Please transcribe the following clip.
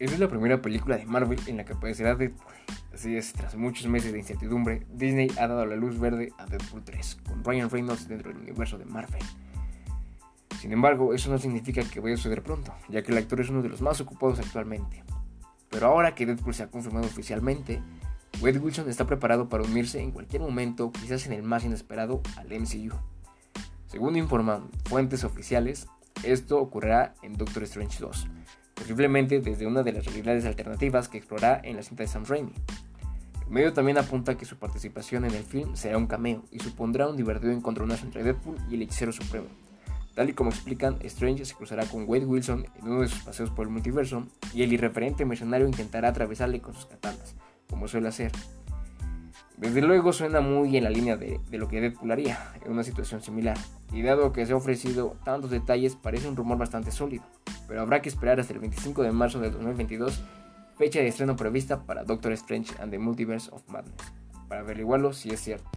Esta es la primera película de Marvel en la que aparecerá Deadpool. Así es, tras muchos meses de incertidumbre, Disney ha dado la luz verde a Deadpool 3, con Ryan Reynolds dentro del universo de Marvel. Sin embargo, eso no significa que vaya a suceder pronto, ya que el actor es uno de los más ocupados actualmente. Pero ahora que Deadpool se ha confirmado oficialmente, Wade Wilson está preparado para unirse en cualquier momento, quizás en el más inesperado, al MCU. Según informan fuentes oficiales, esto ocurrirá en Doctor Strange 2, posiblemente desde una de las realidades alternativas que explorará en la cinta de Sam Raimi. El medio también apunta que su participación en el film será un cameo y supondrá un divertido encontronazo entre Deadpool y el hechicero supremo. Tal y como explican, Strange se cruzará con Wade Wilson en uno de sus paseos por el multiverso y el irreferente mercenario intentará atravesarle con sus katanas, como suele hacer. Desde luego suena muy en la línea de, de, lo que Deadpool haría en una situación similar, y dado que se ha ofrecido tantos detalles parece un rumor bastante sólido pero habrá que esperar hasta el 25 de marzo de 2022, fecha de estreno prevista para Doctor Strange and the Multiverse of Madness, para averiguarlo si es cierto.